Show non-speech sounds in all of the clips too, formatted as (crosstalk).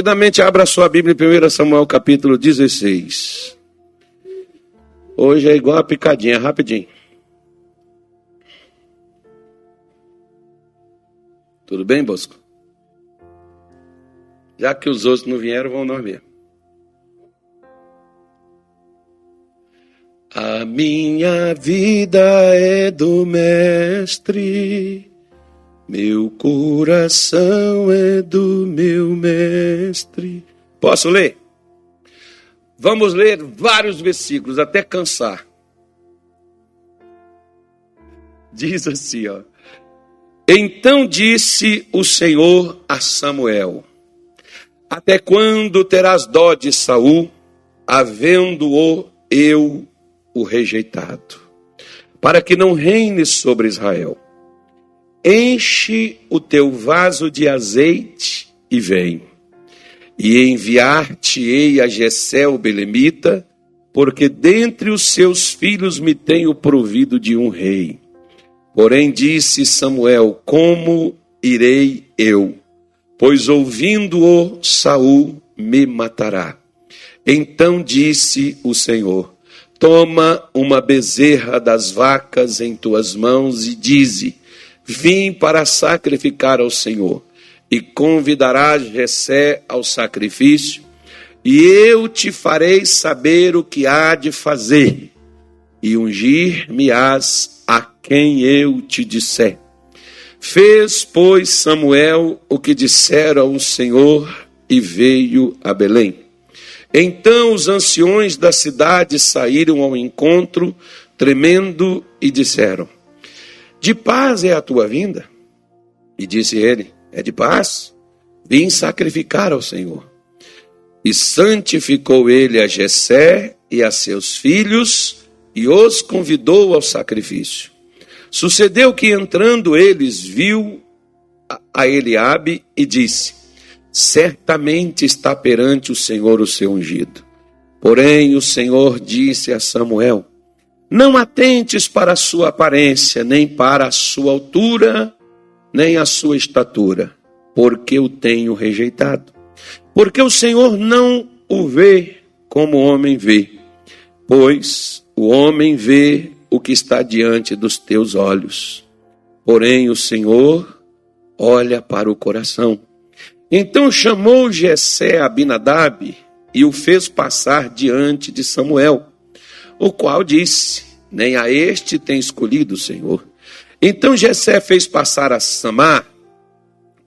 Rapidamente abra sua Bíblia em 1 Samuel capítulo 16. Hoje é igual a picadinha, rapidinho. Tudo bem, Bosco? Já que os outros não vieram, vão mesmo. A minha vida é do Mestre meu coração é do meu mestre. Posso ler? Vamos ler vários versículos até cansar. Diz assim, ó. Então disse o Senhor a Samuel: Até quando terás dó de Saul, havendo-o eu o rejeitado, para que não reine sobre Israel? Enche o teu vaso de azeite e vem. E enviar-te-ei a Jessé o belemita, porque dentre os seus filhos me tenho provido de um rei. Porém disse Samuel: Como irei eu? Pois ouvindo-o Saul me matará. Então disse o Senhor: Toma uma bezerra das vacas em tuas mãos e dize: Vim para sacrificar ao Senhor, e convidarás Jessé ao sacrifício, e eu te farei saber o que há de fazer, e ungir-me-ás a quem eu te disser. Fez, pois, Samuel o que dissera o Senhor, e veio a Belém. Então os anciões da cidade saíram ao encontro, tremendo, e disseram: de paz é a tua vinda? E disse ele: É de paz. Vim sacrificar ao Senhor. E santificou ele a Jessé e a seus filhos e os convidou ao sacrifício. Sucedeu que entrando eles viu a Eliabe e disse: Certamente está perante o Senhor o seu ungido. Porém o Senhor disse a Samuel: não atentes para a sua aparência, nem para a sua altura, nem a sua estatura, porque o tenho rejeitado. Porque o Senhor não o vê como o homem vê, pois o homem vê o que está diante dos teus olhos. Porém, o Senhor olha para o coração. Então chamou Jessé Abinadab e o fez passar diante de Samuel o qual disse: Nem a este tem escolhido o Senhor. Então Jessé fez passar a Samar,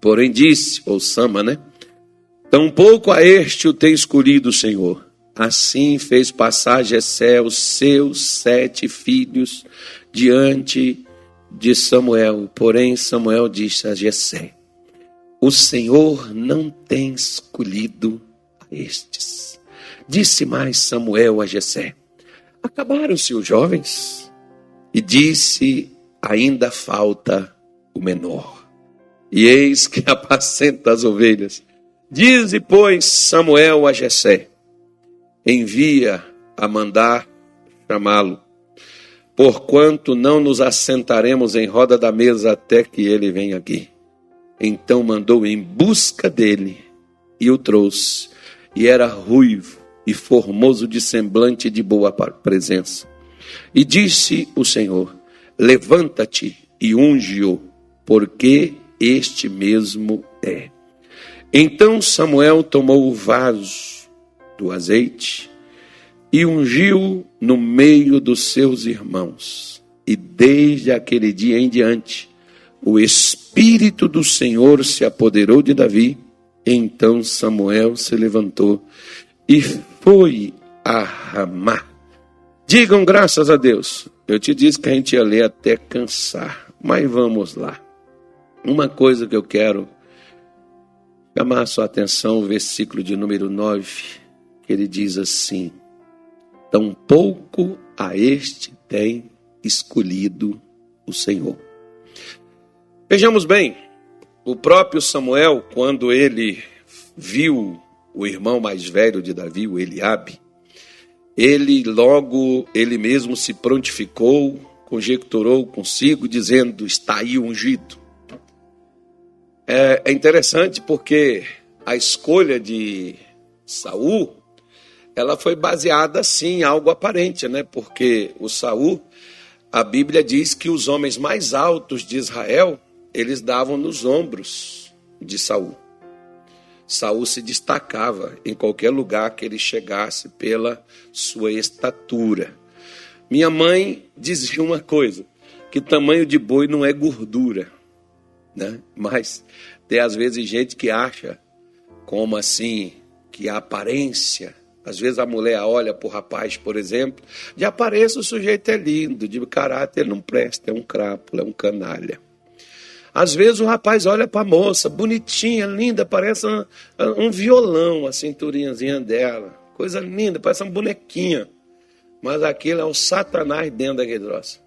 porém disse, ou Sama, né? Tampouco a este o tem escolhido o Senhor. Assim fez passar Jessé os seus sete filhos diante de Samuel. Porém Samuel disse a Jessé: O Senhor não tem escolhido a estes. Disse mais Samuel a Jessé: Acabaram-se os jovens e disse: ainda falta o menor. E eis que (laughs) apacenta as ovelhas. Dize, pois, Samuel a Jessé: envia a mandar chamá-lo, porquanto não nos assentaremos em roda da mesa até que ele venha aqui. Então mandou em busca dele e o trouxe, e era ruivo e formoso de semblante de boa presença. E disse o Senhor: Levanta-te e unge-o, porque este mesmo é. Então Samuel tomou o vaso do azeite e ungiu no meio dos seus irmãos. E desde aquele dia em diante, o Espírito do Senhor se apoderou de Davi. Então Samuel se levantou e foi a Ramá. Digam graças a Deus. Eu te disse que a gente ia ler até cansar, mas vamos lá. Uma coisa que eu quero chamar a sua atenção, o versículo de número 9, que ele diz assim: Tampouco a este tem escolhido o Senhor. Vejamos bem, o próprio Samuel, quando ele viu o irmão mais velho de Davi, o Eliabe, ele logo, ele mesmo se prontificou, conjecturou consigo, dizendo: está aí ungido. É, é interessante porque a escolha de Saul, ela foi baseada sim em algo aparente, né? Porque o Saul, a Bíblia diz que os homens mais altos de Israel, eles davam nos ombros de Saul. Saul se destacava em qualquer lugar que ele chegasse pela sua estatura. Minha mãe dizia uma coisa, que tamanho de boi não é gordura, né? Mas tem às vezes gente que acha como assim que a aparência, às vezes a mulher olha para o rapaz, por exemplo, de aparência o sujeito é lindo, de caráter ele não presta, é um crápula, é um canalha. Às vezes o rapaz olha para a moça, bonitinha, linda, parece um, um violão, a cinturinhazinha dela. Coisa linda, parece uma bonequinha. Mas aquilo é um satanás dentro daquele troço.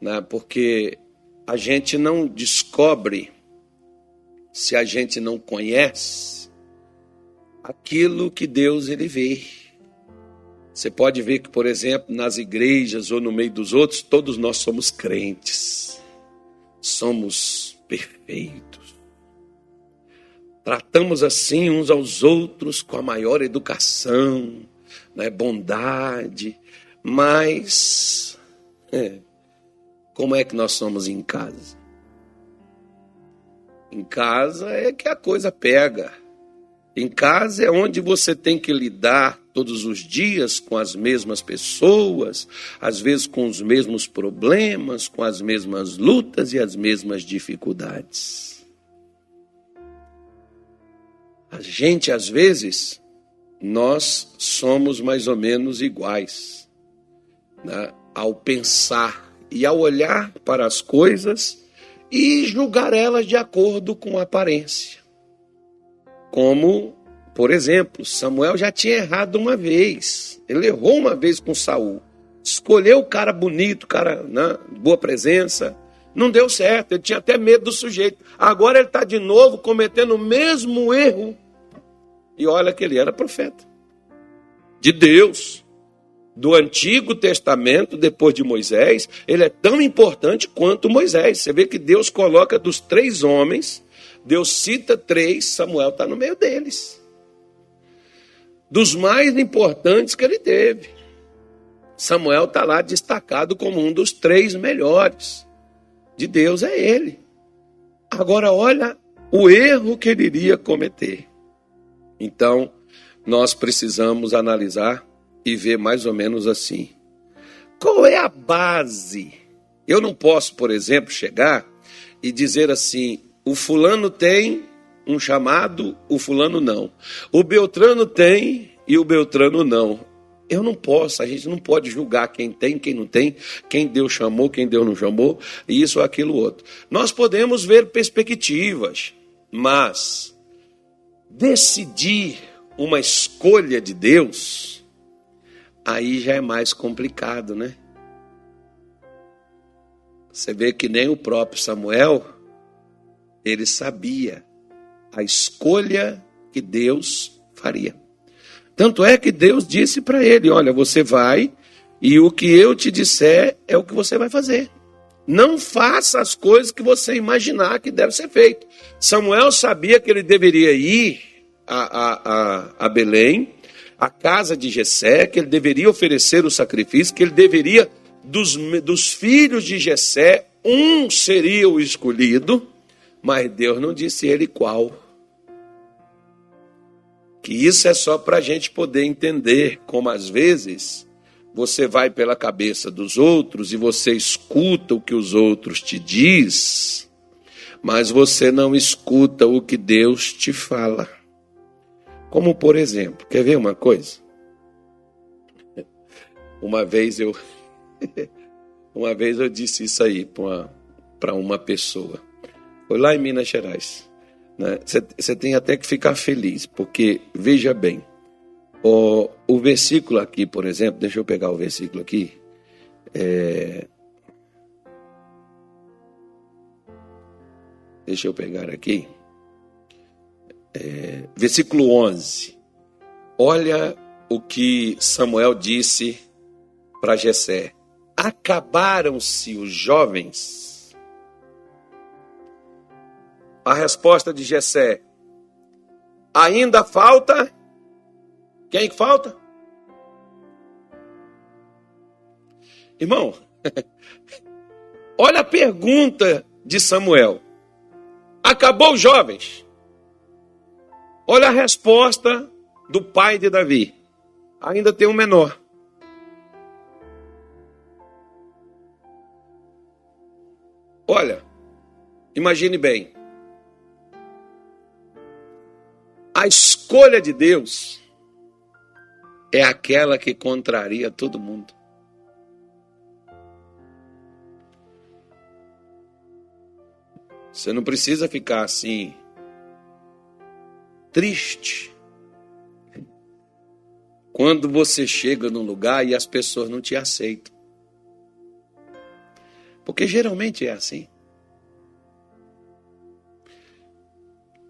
Né? Porque a gente não descobre, se a gente não conhece, aquilo que Deus ele vê. Você pode ver que, por exemplo, nas igrejas ou no meio dos outros, todos nós somos crentes somos perfeitos. Tratamos assim uns aos outros com a maior educação, né, bondade, mas é, como é que nós somos em casa? Em casa é que a coisa pega. Em casa é onde você tem que lidar todos os dias com as mesmas pessoas, às vezes com os mesmos problemas, com as mesmas lutas e as mesmas dificuldades. A gente, às vezes, nós somos mais ou menos iguais né? ao pensar e ao olhar para as coisas e julgar elas de acordo com a aparência. Como, por exemplo, Samuel já tinha errado uma vez. Ele errou uma vez com Saul. Escolheu o cara bonito, cara, né, boa presença. Não deu certo, ele tinha até medo do sujeito. Agora ele está de novo cometendo o mesmo erro. E olha que ele era profeta de Deus, do Antigo Testamento, depois de Moisés. Ele é tão importante quanto Moisés. Você vê que Deus coloca dos três homens Deus cita três, Samuel está no meio deles. Dos mais importantes que ele teve. Samuel está lá destacado como um dos três melhores. De Deus é ele. Agora, olha o erro que ele iria cometer. Então, nós precisamos analisar e ver mais ou menos assim. Qual é a base? Eu não posso, por exemplo, chegar e dizer assim: o fulano tem um chamado, o fulano não. O Beltrano tem e o Beltrano não. Eu não posso, a gente não pode julgar quem tem, quem não tem, quem Deus chamou, quem Deus não chamou, isso ou aquilo outro. Nós podemos ver perspectivas, mas decidir uma escolha de Deus, aí já é mais complicado, né? Você vê que nem o próprio Samuel ele sabia a escolha que Deus faria. Tanto é que Deus disse para ele: Olha, você vai e o que eu te disser é o que você vai fazer. Não faça as coisas que você imaginar que deve ser feito. Samuel sabia que ele deveria ir a, a, a, a Belém, a casa de Jessé, que ele deveria oferecer o sacrifício, que ele deveria, dos, dos filhos de Jessé, um seria o escolhido, mas Deus não disse ele qual. Que isso é só para a gente poder entender como às vezes você vai pela cabeça dos outros e você escuta o que os outros te diz, mas você não escuta o que Deus te fala. Como por exemplo, quer ver uma coisa? Uma vez eu (laughs) uma vez eu disse isso aí para uma, uma pessoa. Foi lá em Minas Gerais. Você né? tem até que ficar feliz, porque, veja bem, o, o versículo aqui, por exemplo, deixa eu pegar o versículo aqui. É... Deixa eu pegar aqui. É... Versículo 11. Olha o que Samuel disse para Jessé. Acabaram-se os jovens a resposta de Jessé: ainda falta. Quem que falta? Irmão, (laughs) olha a pergunta de Samuel. Acabou os jovens? Olha a resposta do pai de Davi. Ainda tem um menor. Olha, imagine bem. A escolha de Deus é aquela que contraria todo mundo. Você não precisa ficar assim, triste, quando você chega num lugar e as pessoas não te aceitam. Porque geralmente é assim.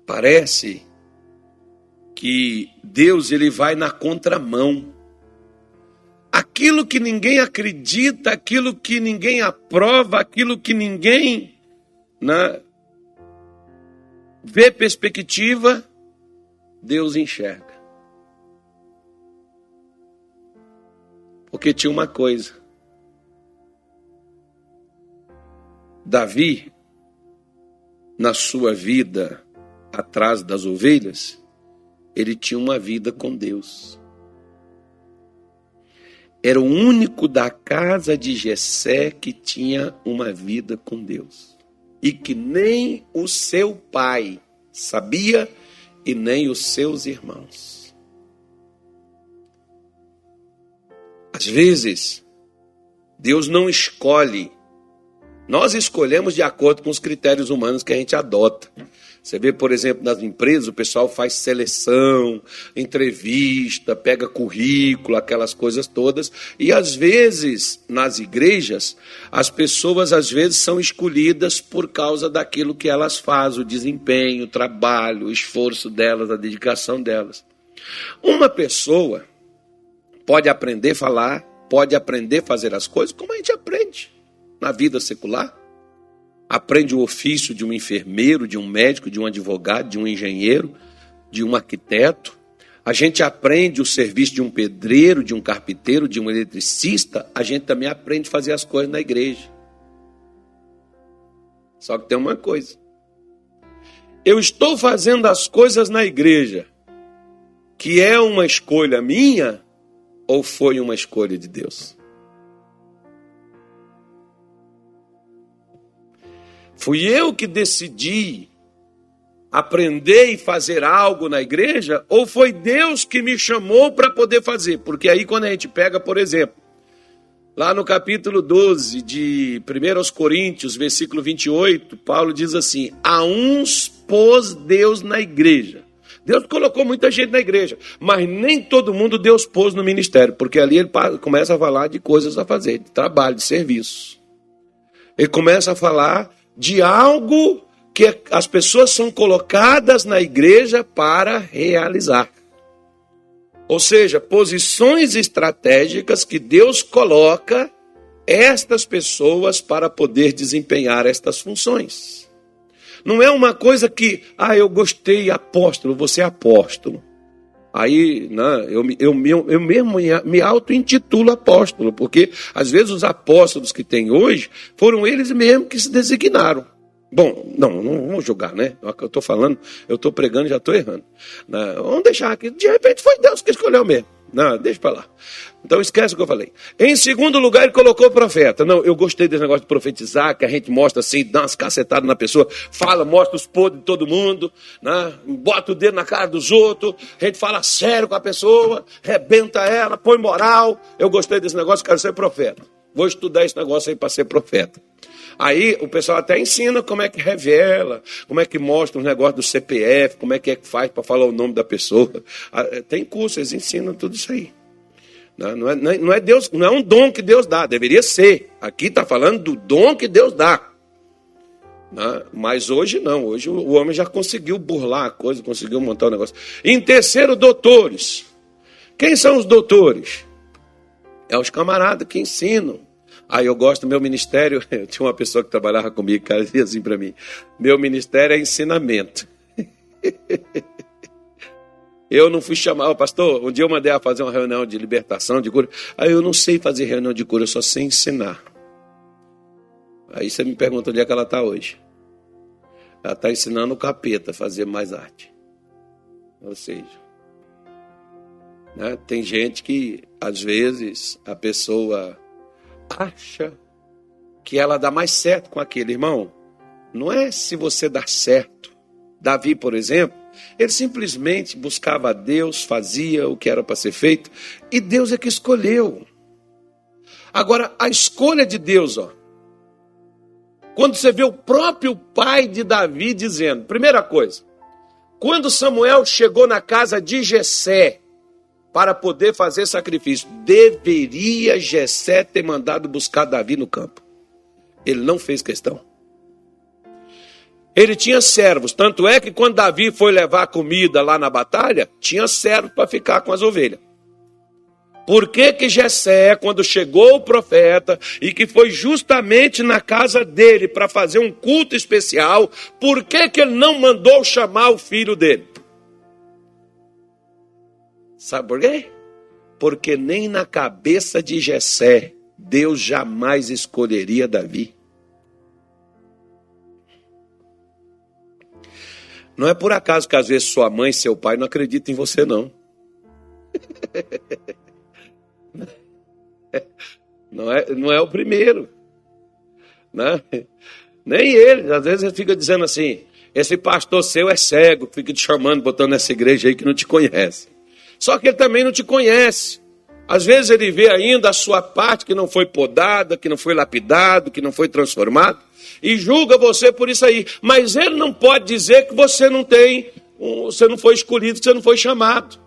Parece que Deus ele vai na contramão. Aquilo que ninguém acredita, aquilo que ninguém aprova, aquilo que ninguém né, vê perspectiva, Deus enxerga. Porque tinha uma coisa. Davi, na sua vida atrás das ovelhas, ele tinha uma vida com Deus. Era o único da casa de Jessé que tinha uma vida com Deus. E que nem o seu pai sabia e nem os seus irmãos. Às vezes, Deus não escolhe. Nós escolhemos de acordo com os critérios humanos que a gente adota. Você vê, por exemplo, nas empresas, o pessoal faz seleção, entrevista, pega currículo, aquelas coisas todas. E às vezes, nas igrejas, as pessoas às vezes são escolhidas por causa daquilo que elas fazem, o desempenho, o trabalho, o esforço delas, a dedicação delas. Uma pessoa pode aprender a falar, pode aprender a fazer as coisas como a gente aprende na vida secular aprende o ofício de um enfermeiro, de um médico, de um advogado, de um engenheiro, de um arquiteto. A gente aprende o serviço de um pedreiro, de um carpinteiro, de um eletricista. A gente também aprende a fazer as coisas na igreja. Só que tem uma coisa. Eu estou fazendo as coisas na igreja, que é uma escolha minha ou foi uma escolha de Deus? Fui eu que decidi aprender e fazer algo na igreja ou foi Deus que me chamou para poder fazer? Porque aí quando a gente pega, por exemplo, lá no capítulo 12 de 1 Coríntios, versículo 28, Paulo diz assim: A uns pôs Deus na igreja. Deus colocou muita gente na igreja, mas nem todo mundo Deus pôs no ministério, porque ali ele começa a falar de coisas a fazer, de trabalho, de serviço. Ele começa a falar de algo que as pessoas são colocadas na igreja para realizar. Ou seja, posições estratégicas que Deus coloca estas pessoas para poder desempenhar estas funções. Não é uma coisa que, ah, eu gostei, apóstolo, você é apóstolo. Aí né, eu, eu, eu, mesmo me auto-intitulo apóstolo, porque às vezes os apóstolos que tem hoje foram eles mesmos que se designaram. Bom, não, não vamos julgar, né? É eu estou falando, eu estou pregando já estou errando. Né? Vamos deixar aqui. De repente foi Deus que escolheu mesmo. Não, deixa para lá. Então esquece o que eu falei. Em segundo lugar, ele colocou o profeta. Não, eu gostei desse negócio de profetizar, que a gente mostra assim, dá umas cacetadas na pessoa, fala, mostra os podres de todo mundo, né? bota o dedo na cara dos outros, a gente fala sério com a pessoa, rebenta ela, põe moral. Eu gostei desse negócio, quero ser profeta. Vou estudar esse negócio aí para ser profeta. Aí o pessoal até ensina como é que revela, como é que mostra os negócios do CPF, como é que é que faz para falar o nome da pessoa. (laughs) Ah, tem curso, eles ensinam tudo isso aí. Né? Não é, não é, Deus, não é um dom que Deus dá, deveria ser. Aqui está falando do dom que Deus dá. Né? Mas hoje não, hoje o homem já conseguiu burlar a coisa, conseguiu montar o um negócio. Em terceiro, doutores. Quem são os doutores? É os camaradas que ensinam. Aí eu gosto meu ministério. (laughs) Eu tinha uma pessoa que trabalhava comigo, cara, dizia assim para mim: meu ministério é ensinamento. (laughs) Eu não fui chamar, pastor, um dia eu mandei ela fazer uma reunião de libertação, de cura. Aí eu não sei fazer reunião de cura, eu só sei ensinar. Aí você me pergunta onde é que ela está hoje. Ela está ensinando o capeta a fazer mais arte. Ou seja, né, tem gente que, às vezes, a pessoa acha que ela dá mais certo com aquele irmão. Não é se você dá certo. Davi, por exemplo, ele simplesmente buscava a Deus, fazia o que era para ser feito, e Deus é que escolheu. Agora, a escolha de Deus, ó, quando você vê o próprio pai de Davi dizendo, primeira coisa, quando Samuel chegou na casa de Jessé para poder fazer sacrifício, deveria Jessé ter mandado buscar Davi no campo. Ele não fez questão. Ele tinha servos, tanto é que quando Davi foi levar comida lá na batalha, tinha servos para ficar com as ovelhas. Por que que Jessé, quando chegou o profeta e que foi justamente na casa dele para fazer um culto especial, por que que ele não mandou chamar o filho dele? Sabe por quê? Porque nem na cabeça de Jessé Deus jamais escolheria Davi. Não é por acaso que às vezes sua mãe seu pai não acreditam em você, não. (laughs) Não é, não é o primeiro. Né? Nem ele. Às vezes ele fica dizendo assim: esse pastor seu é cego, fica te chamando, botando nessa igreja aí que não te conhece. Só que ele também não te conhece. Às vezes ele vê ainda a sua parte que não foi podada, que não foi lapidado, que não foi transformado, e julga você por isso aí. Mas ele não pode dizer que você não tem, você não foi escolhido, que você não foi chamado.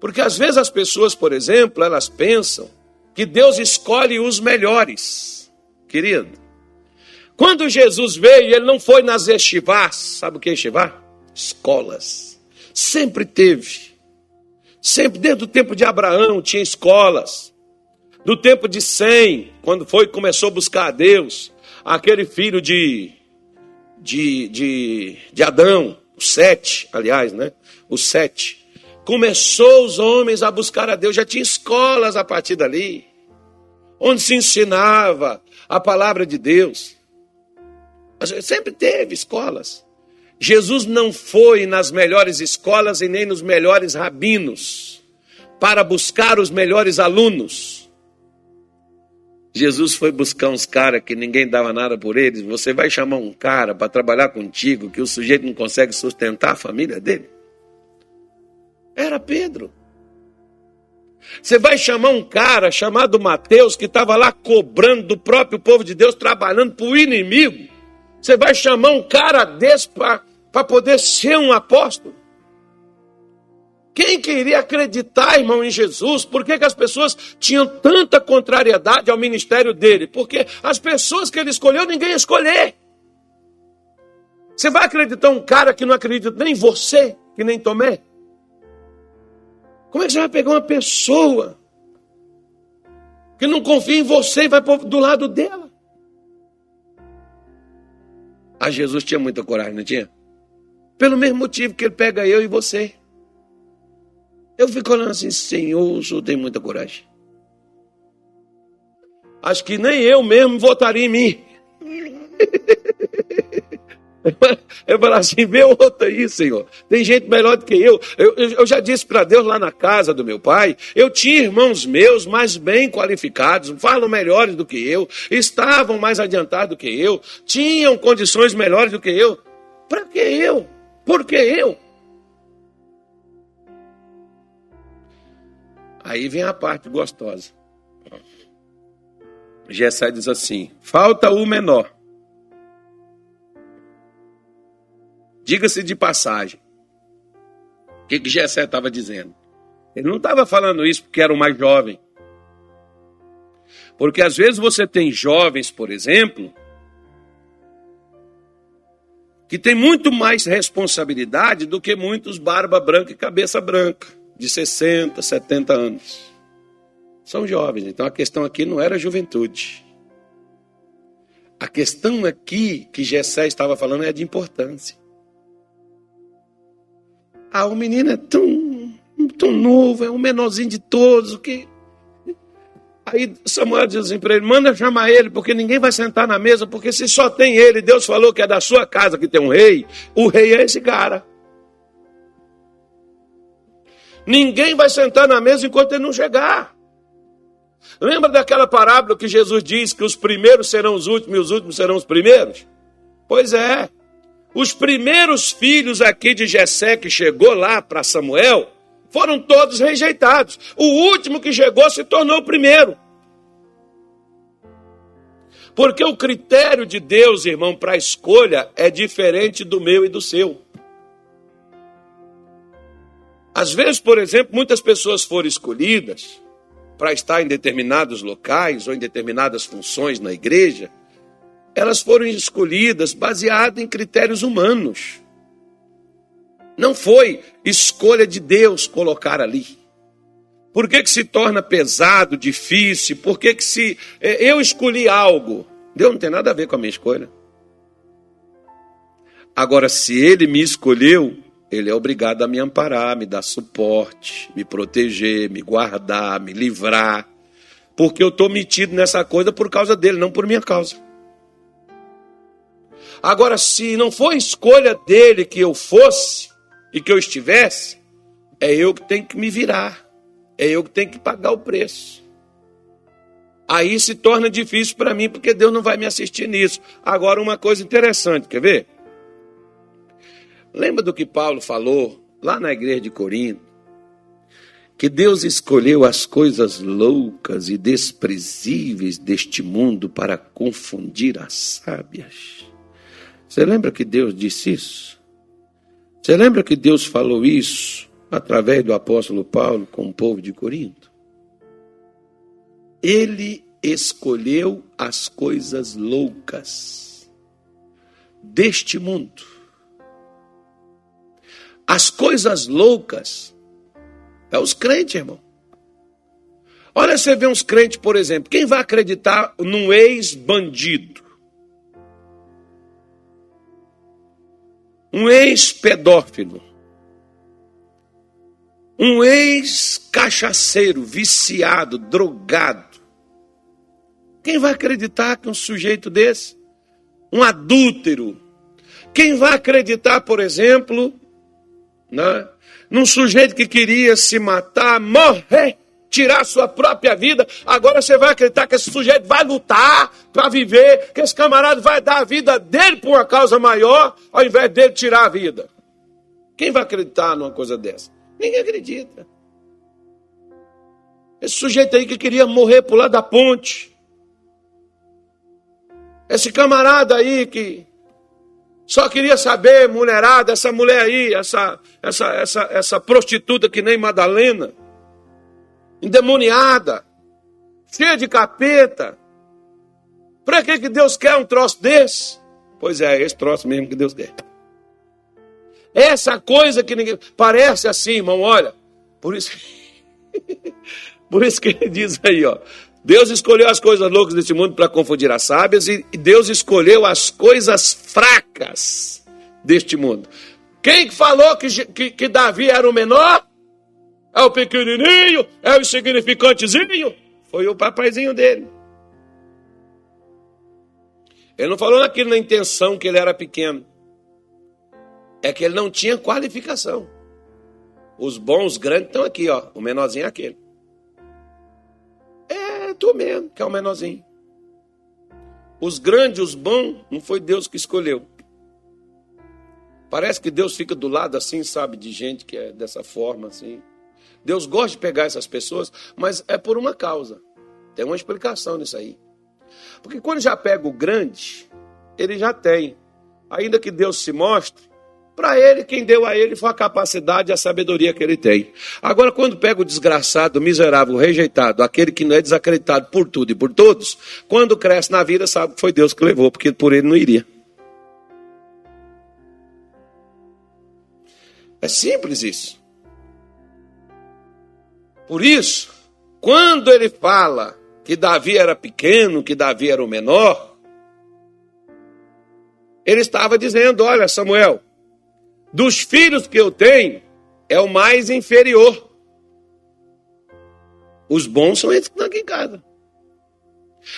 Porque às vezes as pessoas, por exemplo, elas pensam que Deus escolhe os melhores. Querido, quando Jesus veio, ele não foi nas estivás, sabe o que é estivar? Escolas. Sempre teve. Sempre, desde o tempo de Abraão, tinha escolas. Do tempo de Sem, quando foi começou a buscar a Deus, aquele filho de, de, de, de Adão, o sete, aliás, né? O sete começou os homens a buscar a Deus, já tinha escolas a partir dali, onde se ensinava a palavra de Deus. Sempre teve escolas. Jesus não foi nas melhores escolas e nem nos melhores rabinos para buscar os melhores alunos. Jesus foi buscar uns caras que ninguém dava nada por eles. Você vai chamar um cara para trabalhar contigo que o sujeito não consegue sustentar a família dele? Era Pedro. Você vai chamar um cara chamado Mateus, que estava lá cobrando do próprio povo de Deus, trabalhando para o inimigo. Você vai chamar um cara desse para poder ser um apóstolo? Quem queria acreditar, irmão, em Jesus? Por que, que as pessoas tinham tanta contrariedade ao ministério dele? Porque as pessoas que ele escolheu, ninguém ia escolher. Você vai acreditar um cara que não acredita nem em você, que nem Tomé? Como é que você vai pegar uma pessoa que não confia em você e vai do lado dela? A Jesus tinha muita coragem, não tinha? Pelo mesmo motivo que ele pega eu e você. Eu fico olhando assim, Senhor, o senhor tem muita coragem. Acho que nem eu mesmo votaria em mim. (laughs) (laughs) Eu falo assim, vê outra aí, Senhor. Tem gente melhor do que eu. Eu, eu já disse para Deus lá na casa do meu pai, eu tinha irmãos meus mais bem qualificados, falam melhores do que eu, estavam mais adiantados do que eu, tinham condições melhores do que eu. Para que eu? Por que eu? Aí vem a parte gostosa. Gessé diz assim: falta o menor. Diga-se de passagem. O que, que Gessé estava dizendo? Ele não estava falando isso porque era o mais jovem. Porque às vezes você tem jovens, por exemplo, que tem muito mais responsabilidade do que muitos barba branca e cabeça branca, de 60, 70 anos. São jovens, então a questão aqui não era juventude. A questão aqui que Gessé estava falando é de importância. Ah, o menino é tão, tão novo, é o menorzinho de todos, que. Aí Samuel diz assim para ele: manda chamar ele, porque ninguém vai sentar na mesa, porque se só tem ele, Deus falou que é da sua casa que tem um rei, o rei é esse cara. Ninguém vai sentar na mesa enquanto ele não chegar. Lembra daquela parábola que Jesus diz que os primeiros serão os últimos e os últimos serão os primeiros? Pois é. Os primeiros filhos aqui de Jessé que chegou lá para Samuel foram todos rejeitados. O último que chegou se tornou o primeiro. Porque o critério de Deus, irmão, para a escolha é diferente do meu e do seu. Às vezes, por exemplo, muitas pessoas foram escolhidas para estar em determinados locais ou em determinadas funções na igreja, elas foram escolhidas baseadas em critérios humanos. Não foi escolha de Deus colocar ali. Por que, que se torna pesado, difícil? Por que, que se. É, eu escolhi algo. Deus não tem nada a ver com a minha escolha. Agora, se ele me escolheu, ele é obrigado a me amparar, me dar suporte, me proteger, me guardar, me livrar. Porque eu estou metido nessa coisa por causa dele, não por minha causa. Agora, se não foi escolha dele que eu fosse e que eu estivesse, é eu que tenho que me virar. É eu que tenho que pagar o preço. Aí se torna difícil para mim, porque Deus não vai me assistir nisso. Agora, uma coisa interessante, quer ver? Lembra do que Paulo falou lá na igreja de Corinto? Que Deus escolheu as coisas loucas e desprezíveis deste mundo para confundir as sábias. Você lembra que Deus disse isso? Você lembra que Deus falou isso através do apóstolo Paulo com o povo de Corinto? Ele escolheu as coisas loucas deste mundo as coisas loucas é os crentes, irmão. Olha, você vê uns crentes, por exemplo, quem vai acreditar num ex-bandido? Um ex-pedófilo? Um ex-cachaceiro, viciado, drogado? Quem vai acreditar que um sujeito desse? Um adúltero? Quem vai acreditar, por exemplo, né? num sujeito que queria se matar, morrer, tirar sua própria vida. Agora você vai acreditar que esse sujeito vai lutar para viver, que esse camarada vai dar a vida dele por uma causa maior, ao invés dele tirar a vida. Quem vai acreditar numa coisa dessa? Ninguém acredita. Esse sujeito aí que queria morrer por lá da ponte. Esse camarada aí que só queria saber, mulherada, essa mulher aí, essa, essa, essa, essa prostituta que nem Madalena, endemoniada, cheia de capeta. Para que, que Deus quer um troço desse? Pois é, esse troço mesmo que Deus quer. Essa coisa que ninguém. Parece assim, irmão, olha. Por isso. (laughs) Por isso que ele diz aí, ó. Deus escolheu as coisas loucas desse mundo para confundir as sábias e Deus escolheu as coisas fracas deste mundo. Quem falou que, que, que Davi era o menor? É o pequenininho? É o insignificantezinho? Foi o papaizinho dele. Ele não falou naquilo na intenção que ele era pequeno. É que ele não tinha qualificação. Os bons, grandes estão aqui, ó. O menorzinho é aquele tu mesmo, que é o menorzinho. Os grandes, os bons, não foi Deus que escolheu. Parece que Deus fica do lado assim, sabe, de gente que é dessa forma assim. Deus gosta de pegar essas pessoas, mas é por uma causa. Tem uma explicação nisso aí. Porque quando já pega o grande, ele já tem. Ainda que Deus se mostre, para ele, quem deu a ele foi a capacidade e a sabedoria que ele tem. Agora, quando pega o desgraçado, o miserável, o rejeitado, aquele que não é desacreditado por tudo e por todos, quando cresce na vida, sabe que foi Deus que levou, porque por ele não iria. É simples isso. Por isso, quando ele fala que Davi era pequeno, que Davi era o menor, ele estava dizendo: Olha, Samuel, dos filhos que eu tenho, é o mais inferior. Os bons são esses que estão aqui em casa.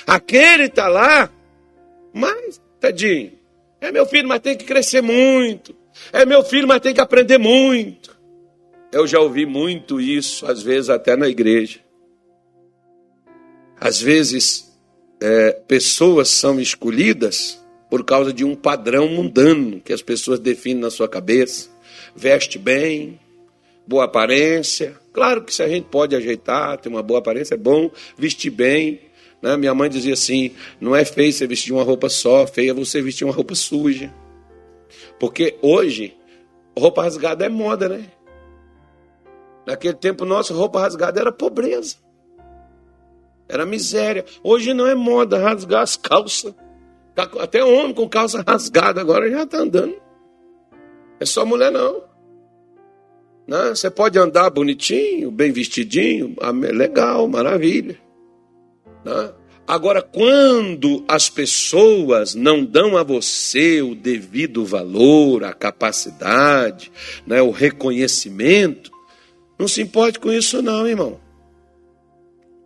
Aquele está lá, mas, tadinho, é meu filho, mas tem que crescer muito. É meu filho, mas tem que aprender muito. Eu já ouvi muito isso, às vezes até na igreja. Às vezes, é, pessoas são escolhidas por causa de um padrão mundano que as pessoas definem na sua cabeça. Veste bem, boa aparência. Claro que se a gente pode ajeitar, ter uma boa aparência, é bom vestir bem. Né? Minha mãe dizia assim: não é feio você vestir uma roupa só, feio é você vestir uma roupa suja. Porque hoje, roupa rasgada é moda, né? Naquele tempo nosso, roupa rasgada era pobreza. Era miséria. Hoje não é moda rasgar as calças. Tá até homem com calça rasgada agora já está andando. É só mulher não. Né? Você pode andar bonitinho, bem vestidinho, legal, maravilha. Né? Agora, quando as pessoas não dão a você o devido valor, a capacidade, né, o reconhecimento, não se importe com isso, não, irmão.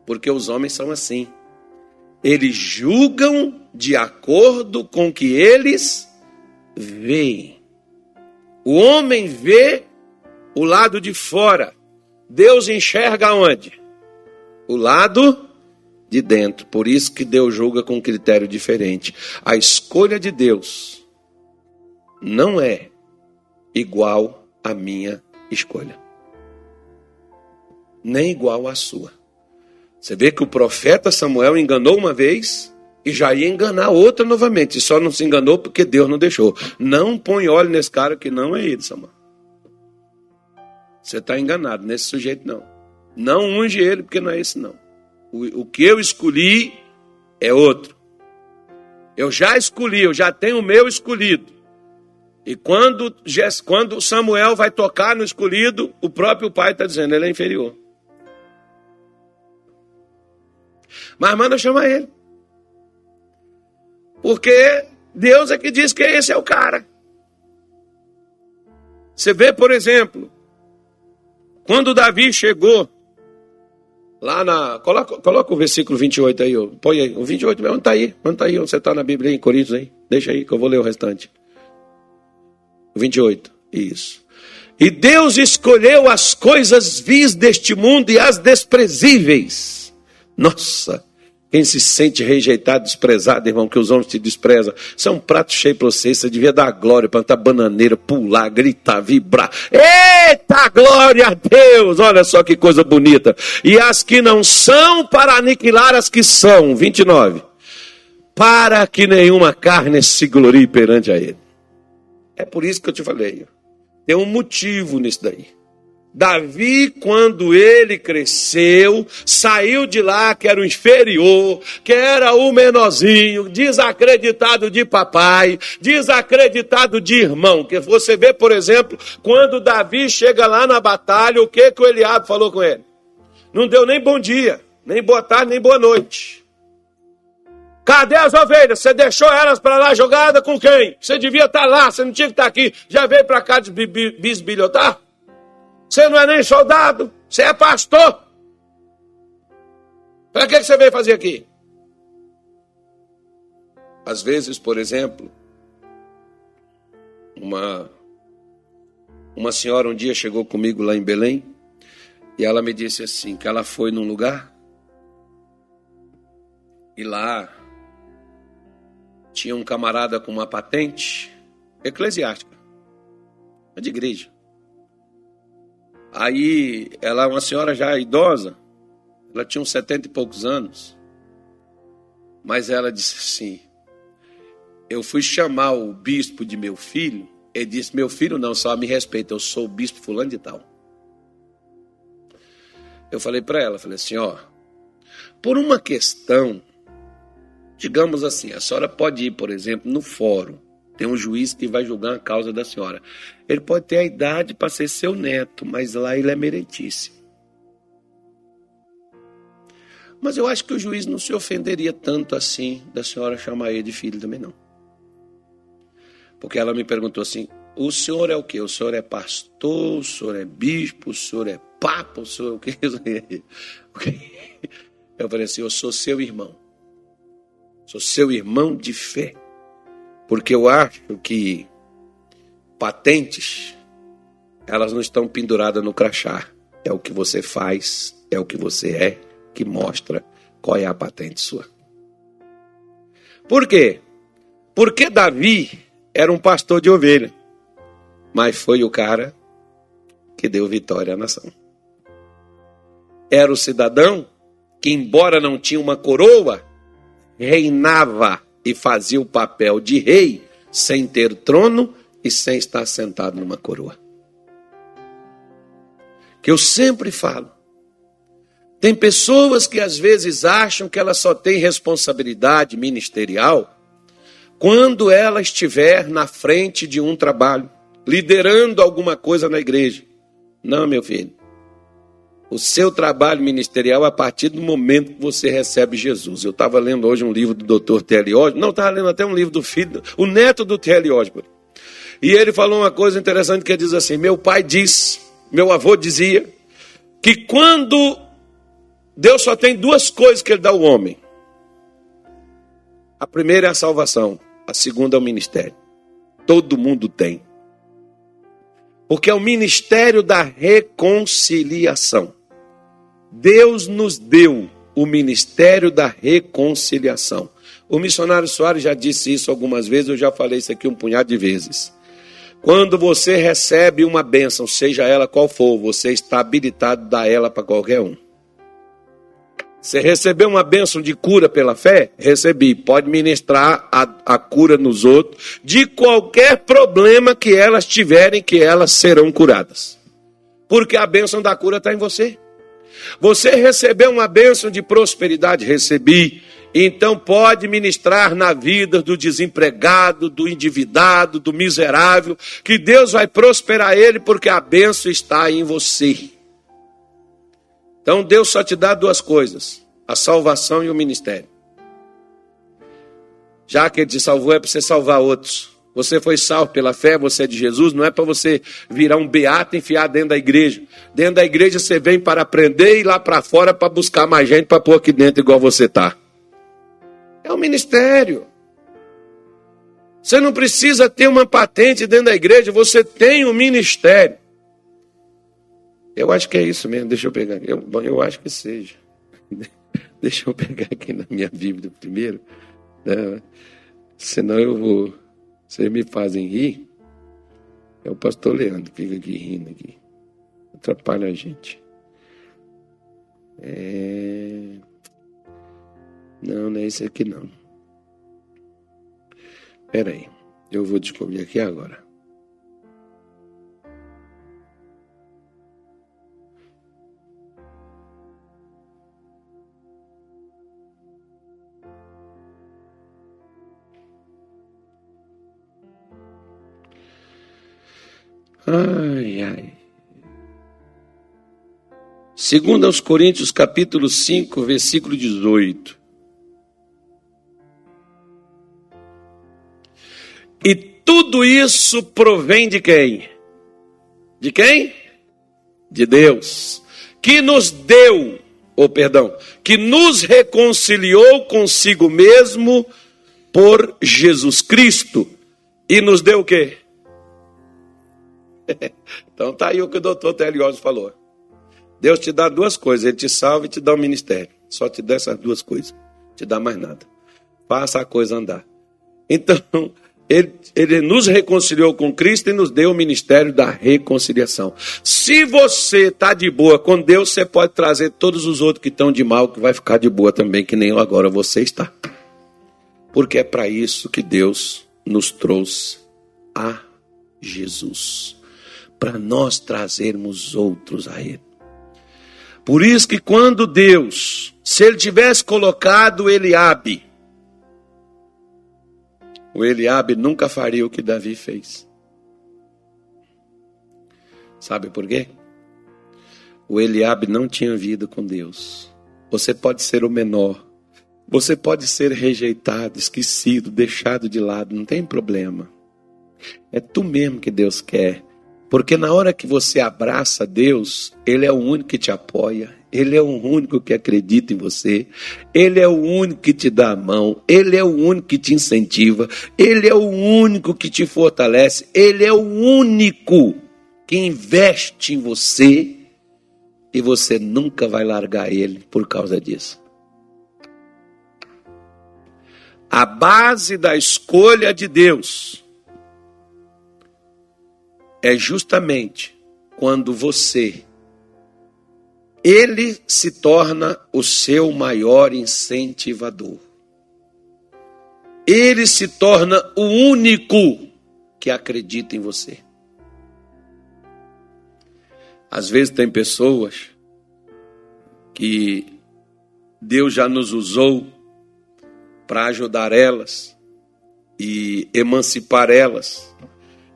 Porque os homens são assim. Eles julgam de acordo com o que eles veem. O homem vê o lado de fora. Deus enxerga onde? O lado de dentro. Por isso que Deus julga com um critério diferente. A escolha de Deus não é igual à minha escolha. Nem igual à sua. Você vê que o profeta Samuel enganou uma vez e já ia enganar outra novamente. E só não se enganou porque Deus não deixou. Não põe óleo nesse cara que não é ele, Samuel. Você está enganado nesse sujeito, não. Não unge ele porque não é esse, não. O, o que eu escolhi é outro. Eu já escolhi, eu já tenho o meu escolhido. E quando, quando Samuel vai tocar no escolhido, o próprio pai está dizendo, ele é inferior. Mas manda chamar ele. Porque Deus é que diz que esse é o cara. Você vê, por exemplo, quando Davi chegou lá na. Coloca, coloca o versículo 28 aí, põe aí. O 28 onde está aí? Onde está aí? Onde você está na Bíblia aí, em Coríntios aí? Deixa aí que eu vou ler o restante. O 28, isso. E Deus escolheu as coisas vis deste mundo e as desprezíveis. Nossa! Quem se sente rejeitado, desprezado, irmão, que os homens te desprezam, isso é um prato cheio para você. Você devia dar glória, plantar bananeira, pular, gritar, vibrar. Eita glória a Deus! Olha só que coisa bonita. E as que não são, para aniquilar as que são. 29. Para que nenhuma carne se glorie perante a Ele. É por isso que eu te falei. Tem um motivo nisso daí. Davi, quando ele cresceu, saiu de lá que era o inferior, que era o menorzinho, desacreditado de papai, desacreditado de irmão. Que você vê, por exemplo, quando Davi chega lá na batalha, o que que o Eliabe falou com ele? Não deu nem bom dia, nem boa tarde, nem boa noite. Cadê as ovelhas? Você deixou elas para lá jogada com quem? Você devia estar tá lá, você não tinha que estar tá aqui. Já veio para cá bisbilhotar? Você não é nem soldado, você é pastor. Para que você veio fazer aqui? Às vezes, por exemplo, uma, uma senhora um dia chegou comigo lá em Belém e ela me disse assim: que ela foi num lugar e lá tinha um camarada com uma patente eclesiástica, de igreja. Aí ela é uma senhora já idosa, ela tinha uns setenta e poucos anos, mas ela disse assim: Eu fui chamar o bispo de meu filho, ele disse: Meu filho não, só me respeita, eu sou o bispo fulano de tal. Eu falei para ela, falei assim, ó, por uma questão, digamos assim, a senhora pode ir, por exemplo, no fórum tem um juiz que vai julgar a causa da senhora. Ele pode ter a idade para ser seu neto, mas lá ele é meritíssimo. Mas eu acho que o juiz não se ofenderia tanto assim da senhora chamar ele de filho também não. Porque ela me perguntou assim: o senhor é o quê? O senhor é pastor, o senhor é bispo, o senhor é papa, o senhor é o quê? (laughs) Eu falei assim: eu sou seu irmão. Sou seu irmão de fé. Porque eu acho que patentes, elas não estão penduradas no crachá. É o que você faz, é o que você é, que mostra qual é a patente sua. Por quê? Porque Davi era um pastor de ovelha, mas foi o cara que deu vitória à nação. Era o cidadão que, embora não tinha uma coroa, reinava e fazia o papel de rei sem ter trono e sem estar sentado numa coroa. Que eu sempre falo. Tem pessoas que às vezes acham que ela só tem responsabilidade ministerial quando ela estiver na frente de um trabalho, liderando alguma coisa na igreja. Não, meu filho o seu trabalho ministerial a partir do momento que você recebe Jesus. Eu estava lendo hoje um livro do Dr. T.L. Osborne, não, estava lendo até um livro do filho, o neto do T.L. Osborne. E ele falou uma coisa interessante que ele diz assim: meu pai diz, meu avô dizia, que quando Deus só tem duas coisas que ele dá ao homem. A primeira é a salvação, a segunda é o ministério. Todo mundo tem. Porque é o ministério da reconciliação. Deus nos deu o ministério da reconciliação. O missionário Soares já disse isso algumas vezes, eu já falei isso aqui um punhado de vezes. Quando você recebe uma bênção, seja ela qual for, você está habilitado a dar ela para qualquer um. Você recebeu uma bênção de cura pela fé? Recebi. Pode ministrar a, a cura nos outros, de qualquer problema que elas tiverem, que elas serão curadas. Porque a bênção da cura está em você. Você recebeu uma bênção de prosperidade? Recebi. Então pode ministrar na vida do desempregado, do endividado, do miserável, que Deus vai prosperar ele porque a bênção está em você. Então Deus só te dá duas coisas: a salvação e o ministério. Já que ele te salvou, é para você salvar outros. Você foi salvo pela fé, você é de Jesus, não é para você virar um beato e enfiar dentro da igreja. Dentro da igreja você vem para aprender e lá para fora para buscar mais gente para pôr aqui dentro igual você tá. É um ministério. Você não precisa ter uma patente dentro da igreja, você tem um ministério. Eu acho que é isso mesmo, deixa eu pegar. Eu, eu acho que seja. (laughs) Deixa eu pegar aqui na minha Bíblia primeiro. Né? Senão eu vou. Vocês me fazem rir. É o pastor Leandro que fica aqui rindo aqui. Atrapalha a gente. É... Não, não é esse aqui não. Espera aí. Eu vou descobrir aqui agora. Ai, ai. Segundo aos Coríntios, capítulo 5, versículo 18. E tudo isso provém de quem? De quem? De Deus, que nos deu, ou oh, perdão, que nos reconciliou consigo mesmo por Jesus Cristo e nos deu o quê? (laughs) então tá aí o que o doutor Teliose falou. Deus te dá duas coisas, ele te salva e te dá o um ministério. Só te dá essas duas coisas. Te dá mais nada. Faça a coisa andar. Então, (laughs) ele, ele, nos reconciliou com Cristo e nos deu o ministério da reconciliação. Se você está de boa com Deus, você pode trazer todos os outros que estão de mal, que vai ficar de boa também, que nem agora você está. Porque é para isso que Deus nos trouxe a Jesus para nós trazermos outros a Ele. Por isso que quando Deus, se Ele tivesse colocado Eliabe, o Eliabe nunca faria o que Davi fez. Sabe por quê? O Eliabe não tinha vida com Deus. Você pode ser o menor, você pode ser rejeitado, esquecido, deixado de lado, não tem problema. É tu mesmo que Deus quer. Porque na hora que você abraça Deus, Ele é o único que te apoia, Ele é o único que acredita em você, Ele é o único que te dá a mão, Ele é o único que te incentiva, Ele é o único que te fortalece, Ele é o único que investe em você e você nunca vai largar Ele por causa disso. A base da escolha de Deus é justamente quando você ele se torna o seu maior incentivador. Ele se torna o único que acredita em você. Às vezes tem pessoas que Deus já nos usou para ajudar elas e emancipar elas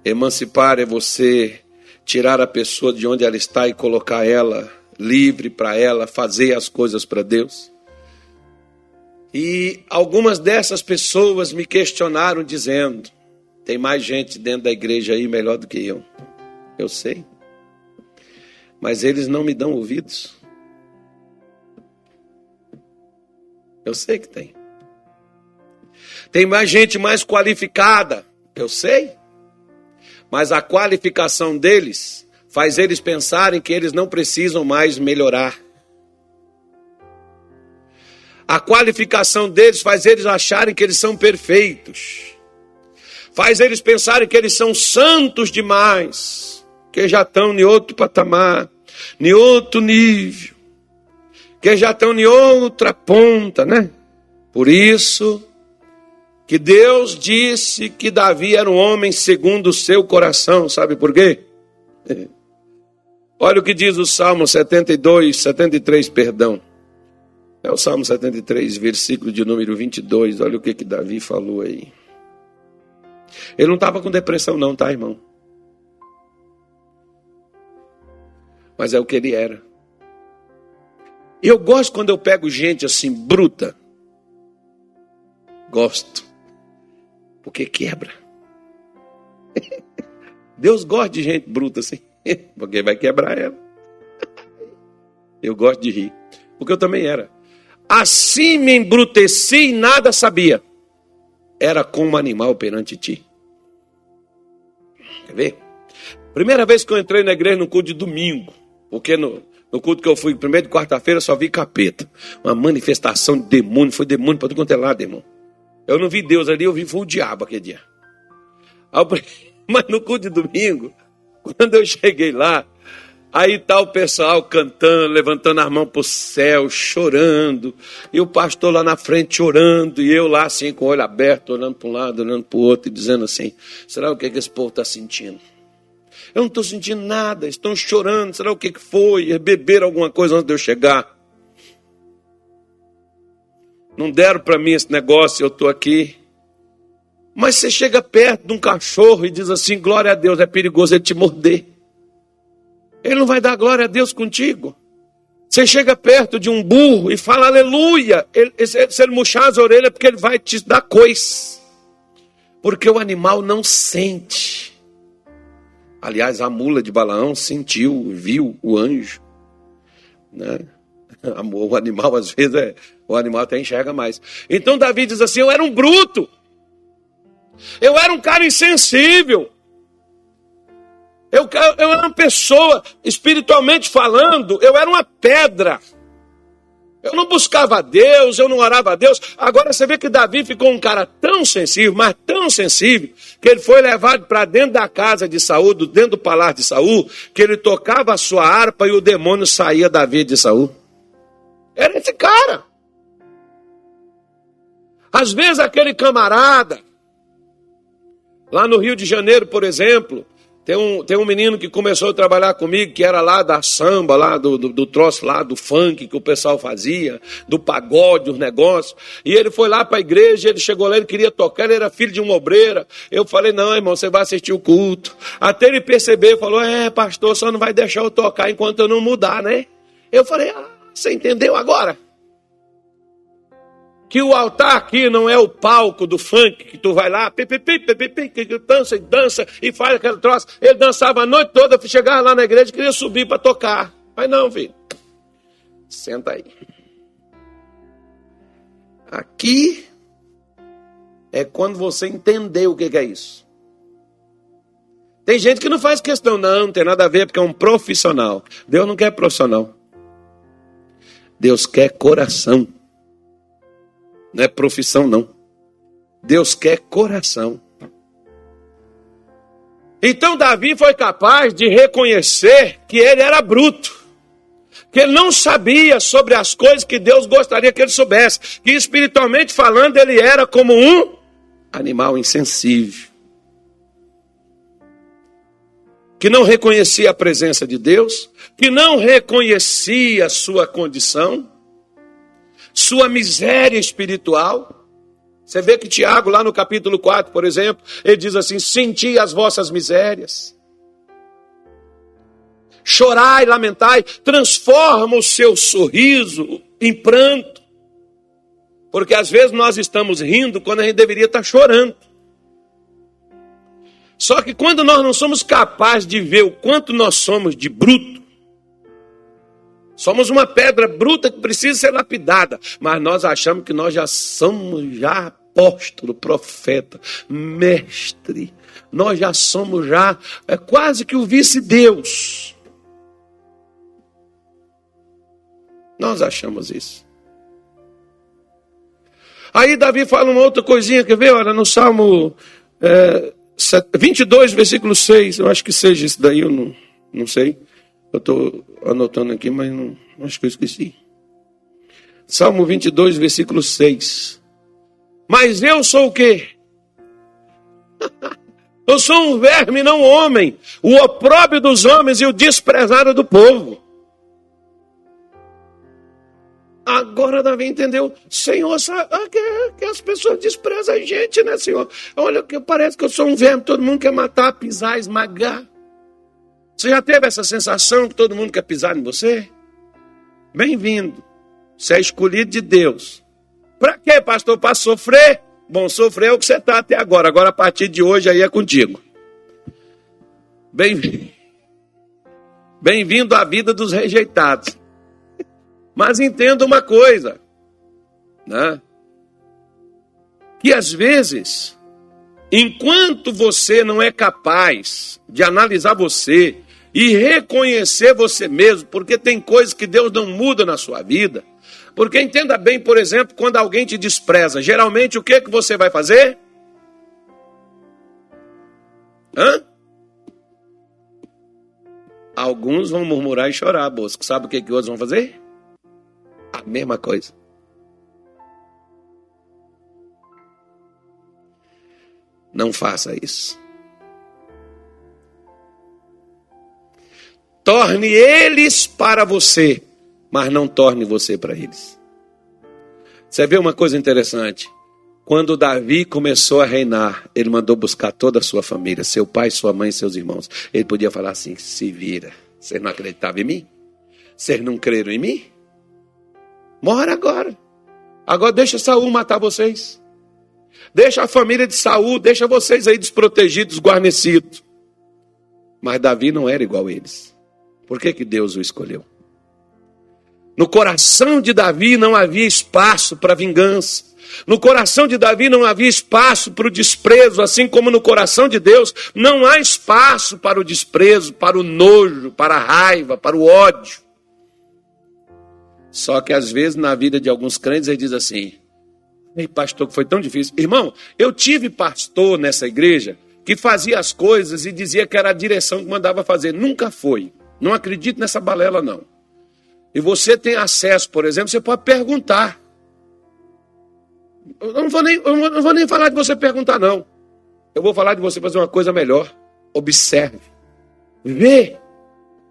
Emancipar é você tirar a pessoa de onde ela está e colocar ela livre para ela fazer as coisas para Deus. E algumas dessas pessoas me questionaram dizendo: tem mais gente dentro da igreja aí melhor do que eu. Eu sei. Mas eles não me dão ouvidos. Eu sei que tem. Tem mais gente mais qualificada. Eu sei mas a qualificação deles faz eles pensarem que eles não precisam mais melhorar. A qualificação deles faz eles acharem que eles são perfeitos. Faz eles pensarem que eles são santos demais, que já estão em outro patamar, em outro nível, que já estão em outra ponta, né? Por isso, que Deus disse que Davi era um homem segundo o seu coração, sabe por quê? Olha o que diz o Salmo 72, 73, perdão. É o Salmo 73, versículo de número 22. Olha o que, que Davi falou aí. Ele não estava com depressão, não, tá, irmão? Mas é o que ele era. E eu gosto quando eu pego gente assim, bruta. Gosto porque quebra. (laughs) Deus gosta de gente bruta assim, (laughs) porque vai quebrar ela. Eu gosto de rir, porque eu também era. Assim me embruteci e nada sabia. Era como animal perante ti. Quer ver? Primeira vez que eu entrei na igreja no culto de domingo, porque no, no culto que eu fui, primeiro de quarta-feira, só vi capeta. Uma manifestação de demônio, foi demônio para tudo quanto é lado, irmão. Eu não vi Deus ali, eu vi foi o diabo aquele dia. (laughs) Mas no culto de domingo, quando eu cheguei lá, aí tá o pessoal cantando, levantando as mãos para o céu, chorando, e o pastor lá na frente chorando, e eu lá assim com o olho aberto, olhando para um lado, olhando para o outro, e dizendo assim: será o que, que esse povo está sentindo? Eu não estou sentindo nada, estão chorando, será o que, que foi? Beberam alguma coisa antes de eu chegar? Não deram para mim esse negócio, eu estou aqui. Mas você chega perto de um cachorro e diz assim: glória a Deus, é perigoso ele te morder. Ele não vai dar glória a Deus contigo. Você chega perto de um burro e fala aleluia. Ele, se ele murchar as orelhas, é porque ele vai te dar cois. Porque o animal não sente. Aliás, a mula de Balaão sentiu, viu o anjo. Né? (laughs) O animal, às vezes, é, o animal até enxerga mais. Então Davi diz assim: Eu era um bruto. Eu era um cara insensível. Eu, eu era uma pessoa, espiritualmente falando, eu era uma pedra. Eu não buscava a Deus, eu não orava a Deus. Agora você vê que Davi ficou um cara tão sensível, mas tão sensível, que ele foi levado para dentro da casa de Saul, dentro do palácio de Saul, que ele tocava a sua harpa e o demônio saía da vida de Saul. Era esse cara. Às vezes aquele camarada, lá no Rio de Janeiro, por exemplo, tem um, tem um menino que começou a trabalhar comigo, que era lá da samba, lá do, do, do troço lá, do funk que o pessoal fazia, do pagode, dos negócios. E ele foi lá para a igreja, ele chegou lá, ele queria tocar, ele era filho de uma obreira. Eu falei, não, irmão, você vai assistir o culto. Até ele perceber, falou, é, pastor, só não vai deixar eu tocar enquanto eu não mudar, né? Eu falei, ah, você entendeu agora? que o altar aqui não é o palco do funk, que tu vai lá, pipipi, que dança e dança e faz aquele troço. Ele dançava a noite toda, chegava lá na igreja e queria subir para tocar. Mas não, filho. Senta aí. Aqui é quando você entendeu o que é isso. Tem gente que não faz questão, não, não tem nada a ver, porque é um profissional. Deus não quer profissional. Deus quer coração. Não é profissão, não. Deus quer coração. Então Davi foi capaz de reconhecer que ele era bruto, que ele não sabia sobre as coisas que Deus gostaria que ele soubesse, que espiritualmente falando ele era como um animal insensível, que não reconhecia a presença de Deus, que não reconhecia sua condição, sua miséria espiritual. Você vê que Tiago, lá no capítulo 4, por exemplo, ele diz assim: Senti as vossas misérias, chorai, lamentai, transforma o seu sorriso em pranto. Porque às vezes nós estamos rindo quando a gente deveria estar chorando. Só que quando nós não somos capazes de ver o quanto nós somos de bruto, Somos uma pedra bruta que precisa ser lapidada, mas nós achamos que nós já somos já apóstolo, profeta, mestre. Nós já somos já é quase que o vice-deus. Nós achamos isso. Aí Davi fala uma outra coisinha, quer ver? Olha, no Salmo é, 22, versículo 6, eu acho que seja isso daí, eu não, não sei. Eu estou anotando aqui, mas não, acho que eu esqueci. Salmo 22, versículo 6. Mas eu sou o quê? (laughs) Eu sou um verme, não um homem, o opróbio dos homens e o desprezado do povo. Agora Davi entendeu, Senhor, sabe, ah, que, que, as pessoas desprezam a gente, né, Senhor? Olha, que parece que eu sou um verme, todo mundo quer matar, pisar, esmagar. Você já teve essa sensação que todo mundo quer pisar em você? Bem-vindo. Você é escolhido de Deus. Para quê, pastor? Para sofrer? Bom, sofrer é o que você está até agora. Agora, a partir de hoje, aí é contigo. Bem-vindo. Bem-vindo à vida dos rejeitados. Mas entenda uma coisa, né? Que às vezes, enquanto você não é capaz de analisar você e reconhecer você mesmo, porque tem coisas que Deus não muda na sua vida. Porque entenda bem, por exemplo, quando alguém te despreza, geralmente o que que você vai fazer? Hã? Alguns vão murmurar e chorar, Bosco. Sabe o que, que outros vão fazer? A mesma coisa. Não faça isso. Torne eles para você, mas não torne você para eles. Você vê uma coisa interessante. Quando Davi começou a reinar, ele mandou buscar toda a sua família, seu pai, sua mãe, seus irmãos. Ele podia falar assim: se vira. Vocês não acreditavam em mim? Vocês não creram em mim? Mora agora. Agora deixa Saul matar vocês. Deixa a família de Saul, deixa vocês aí desprotegidos, guarnecidos. Mas Davi não era igual a eles. Por que, que Deus o escolheu? No coração de Davi não havia espaço para vingança. No coração de Davi não havia espaço para o desprezo, assim como no coração de Deus não há espaço para o desprezo, para o nojo, para a raiva, para o ódio. Só que às vezes na vida de alguns crentes ele diz assim: Ei, pastor, que foi tão difícil. Irmão, eu tive pastor nessa igreja que fazia as coisas e dizia que era a direção que mandava fazer. Nunca foi. Não acredito nessa balela, não. E você tem acesso, por exemplo, você pode perguntar. Eu não vou nem, eu não vou nem falar de você perguntar, não. Eu vou falar de você fazer uma coisa melhor. Observe. Vê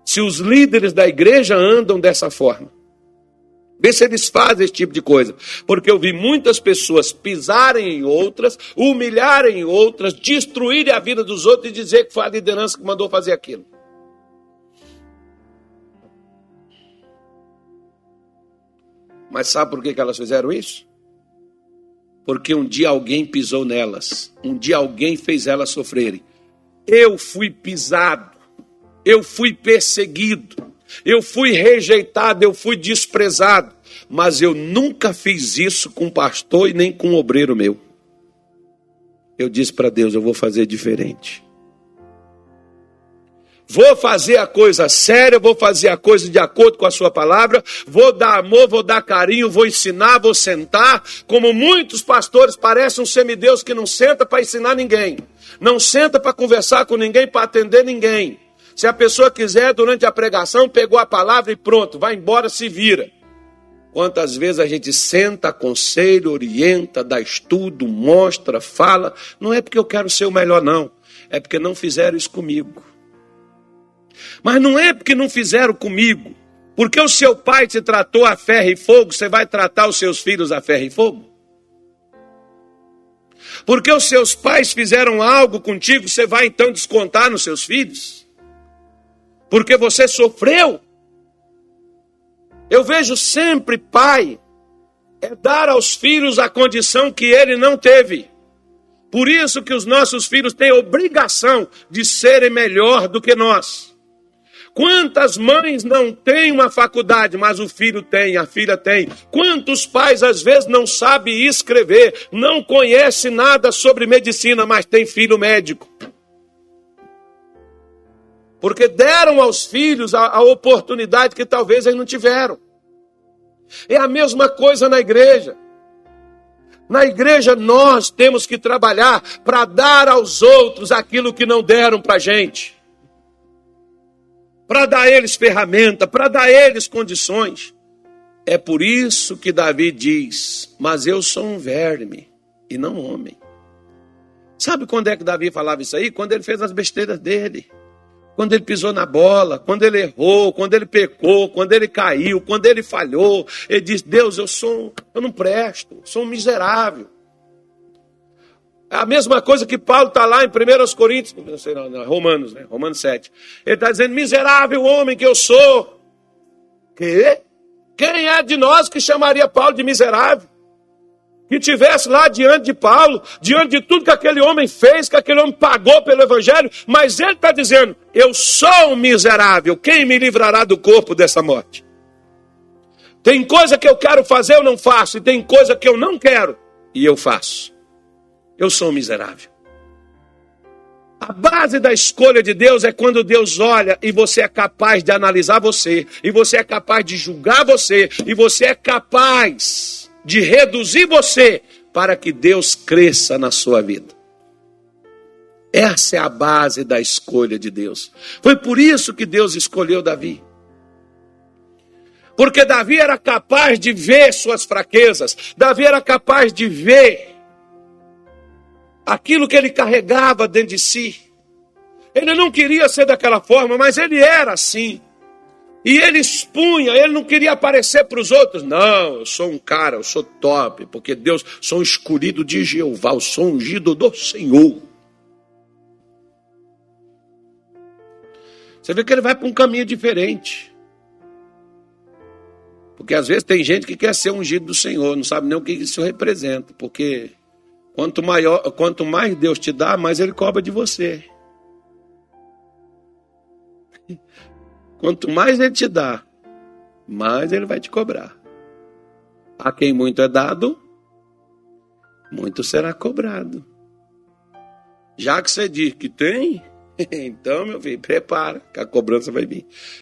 se os líderes da igreja andam dessa forma. Vê se eles fazem esse tipo de coisa. Porque eu vi muitas pessoas pisarem em outras, humilharem outras, destruírem a vida dos outros e dizer que foi a liderança que mandou fazer aquilo. Mas sabe por que elas fizeram isso? Porque um dia alguém pisou nelas, um dia alguém fez elas sofrerem. Eu fui pisado, eu fui perseguido, eu fui rejeitado, eu fui desprezado, mas eu nunca fiz isso com pastor e nem com obreiro meu. Eu disse para Deus: eu vou fazer diferente. Vou fazer a coisa séria, vou fazer a coisa de acordo com a sua palavra, vou dar amor, vou dar carinho, vou ensinar, vou sentar, como muitos pastores parecem um semideus que não senta para ensinar ninguém, não senta para conversar com ninguém, para atender ninguém. Se a pessoa quiser, durante a pregação, pegou a palavra e pronto, vai embora, se vira. Quantas vezes a gente senta, aconselha, orienta, dá estudo, mostra, fala. Não é porque eu quero ser o melhor, não. É porque não fizeram isso comigo. Mas não é porque não fizeram comigo. Porque o seu pai te tratou a ferro e fogo, você vai tratar os seus filhos a ferro e fogo? Porque os seus pais fizeram algo contigo, você vai então descontar nos seus filhos? Porque você sofreu? Eu vejo sempre pai é dar aos filhos a condição que ele não teve. Por isso que os nossos filhos têm obrigação de serem melhor do que nós. Quantas mães não têm uma faculdade, mas o filho tem, a filha tem? Quantos pais às vezes não sabem escrever, não conhecem nada sobre medicina, mas tem filho médico? Porque deram aos filhos a, a oportunidade que talvez eles não tiveram. É a mesma coisa na igreja. Na igreja nós temos que trabalhar para dar aos outros aquilo que não deram para a gente. Para dar a eles ferramenta, para dar a eles condições. É por isso que Davi diz: Mas eu sou um verme e não homem. Sabe quando é que Davi falava isso aí? Quando ele fez as besteiras dele quando ele pisou na bola, quando ele errou, quando ele pecou, quando ele caiu, quando ele falhou, ele diz: Deus, eu sou, eu não presto, sou um miserável. É a mesma coisa que Paulo está lá em 1 Coríntios, não sei não, não, Romanos, né? Romanos 7. Ele está dizendo: miserável homem que eu sou. Que? Quem é de nós que chamaria Paulo de miserável? que tivesse lá diante de Paulo, diante de tudo que aquele homem fez, que aquele homem pagou pelo Evangelho, mas ele está dizendo: Eu sou um miserável, quem me livrará do corpo dessa morte? Tem coisa que eu quero fazer, eu não faço, e tem coisa que eu não quero, e eu faço. Eu sou um miserável. A base da escolha de Deus é quando Deus olha e você é capaz de analisar você, e você é capaz de julgar você, e você é capaz de reduzir você para que Deus cresça na sua vida. Essa é a base da escolha de Deus. Foi por isso que Deus escolheu Davi. Porque Davi era capaz de ver suas fraquezas, Davi era capaz de ver aquilo que ele carregava dentro de si. Ele não queria ser daquela forma, mas ele era assim. E ele expunha, ele não queria aparecer para os outros. Não, eu sou um cara, eu sou top, porque Deus, sou um escolhido de Jeová, eu sou ungido do Senhor. Você vê que ele vai para um caminho diferente. Porque às vezes tem gente que quer ser ungido do Senhor, não sabe nem o que isso representa. Porque quanto, maior, quanto mais Deus te dá, mais ele cobra de você. Quanto mais ele te dá, mais ele vai te cobrar. A quem muito é dado, muito será cobrado. Já que você diz que tem, (laughs) então, meu filho, prepara, que a cobrança vai vir.